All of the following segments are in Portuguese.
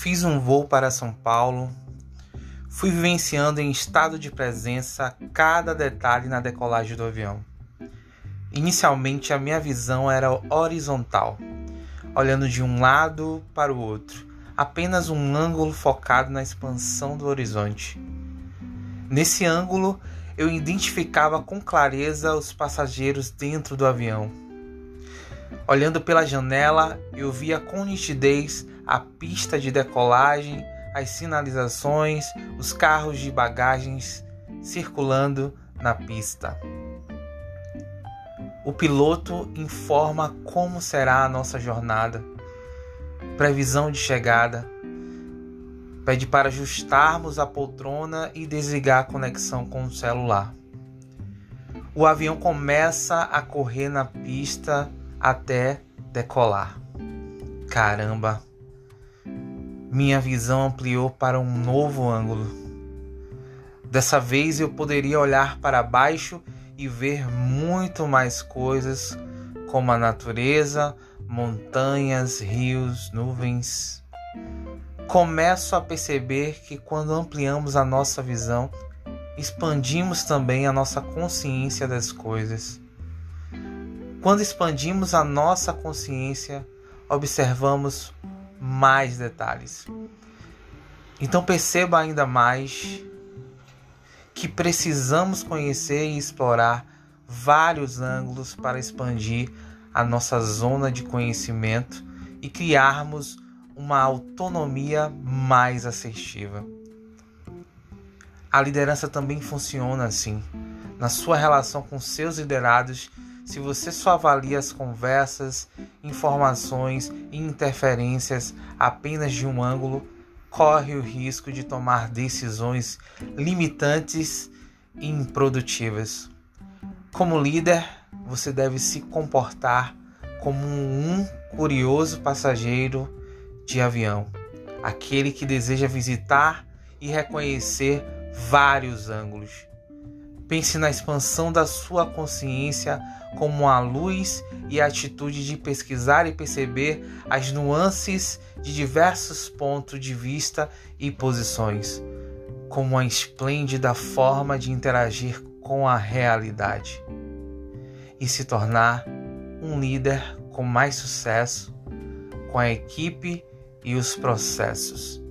Fiz um voo para São Paulo. Fui vivenciando em estado de presença cada detalhe na decolagem do avião. Inicialmente a minha visão era horizontal, olhando de um lado para o outro, apenas um ângulo focado na expansão do horizonte. Nesse ângulo, eu identificava com clareza os passageiros dentro do avião. Olhando pela janela, eu via com nitidez a pista de decolagem, as sinalizações, os carros de bagagens circulando na pista. O piloto informa como será a nossa jornada, previsão de chegada, pede para ajustarmos a poltrona e desligar a conexão com o celular. O avião começa a correr na pista até decolar. Caramba! Minha visão ampliou para um novo ângulo. Dessa vez eu poderia olhar para baixo e ver muito mais coisas como a natureza, montanhas, rios, nuvens. Começo a perceber que quando ampliamos a nossa visão, expandimos também a nossa consciência das coisas. Quando expandimos a nossa consciência, observamos mais detalhes. Então perceba ainda mais que precisamos conhecer e explorar vários ângulos para expandir a nossa zona de conhecimento e criarmos uma autonomia mais assertiva. A liderança também funciona assim. Na sua relação com seus liderados, se você só avalia as conversas, informações e interferências apenas de um ângulo, corre o risco de tomar decisões limitantes e improdutivas. Como líder, você deve se comportar como um curioso passageiro de avião, aquele que deseja visitar e reconhecer vários ângulos. Pense na expansão da sua consciência como a luz e a atitude de pesquisar e perceber as nuances de diversos pontos de vista e posições, como uma esplêndida forma de interagir com a realidade e se tornar um líder com mais sucesso com a equipe e os processos.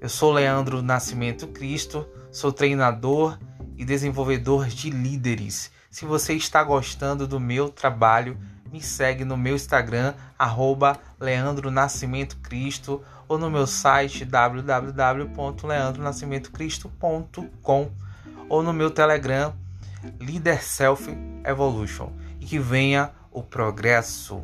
Eu sou Leandro Nascimento Cristo, sou treinador e desenvolvedor de líderes se você está gostando do meu trabalho, me segue no meu Instagram, arroba Leandro Nascimento Cristo, ou no meu site www.leandronascimentocristo.com ou no meu Telegram, Leader Self Evolution. E que venha o progresso.